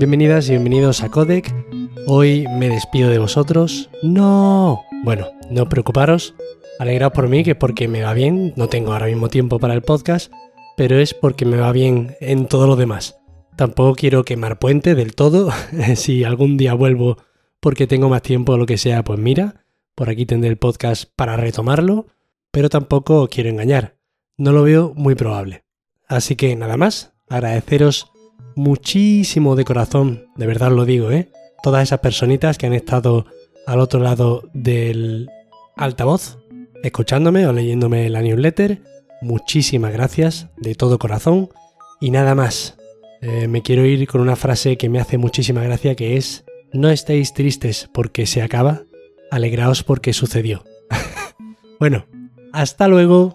Bienvenidas y bienvenidos a Codec. Hoy me despido de vosotros. ¡No! Bueno, no preocuparos. Alegraos por mí, que porque me va bien. No tengo ahora mismo tiempo para el podcast, pero es porque me va bien en todo lo demás. Tampoco quiero quemar puente del todo. si algún día vuelvo porque tengo más tiempo o lo que sea, pues mira, por aquí tendré el podcast para retomarlo, pero tampoco quiero engañar. No lo veo muy probable. Así que nada más, agradeceros muchísimo de corazón, de verdad lo digo, ¿eh? Todas esas personitas que han estado al otro lado del altavoz, escuchándome o leyéndome la newsletter, muchísimas gracias de todo corazón. Y nada más, eh, me quiero ir con una frase que me hace muchísima gracia que es, no estéis tristes porque se acaba, alegraos porque sucedió. bueno, hasta luego.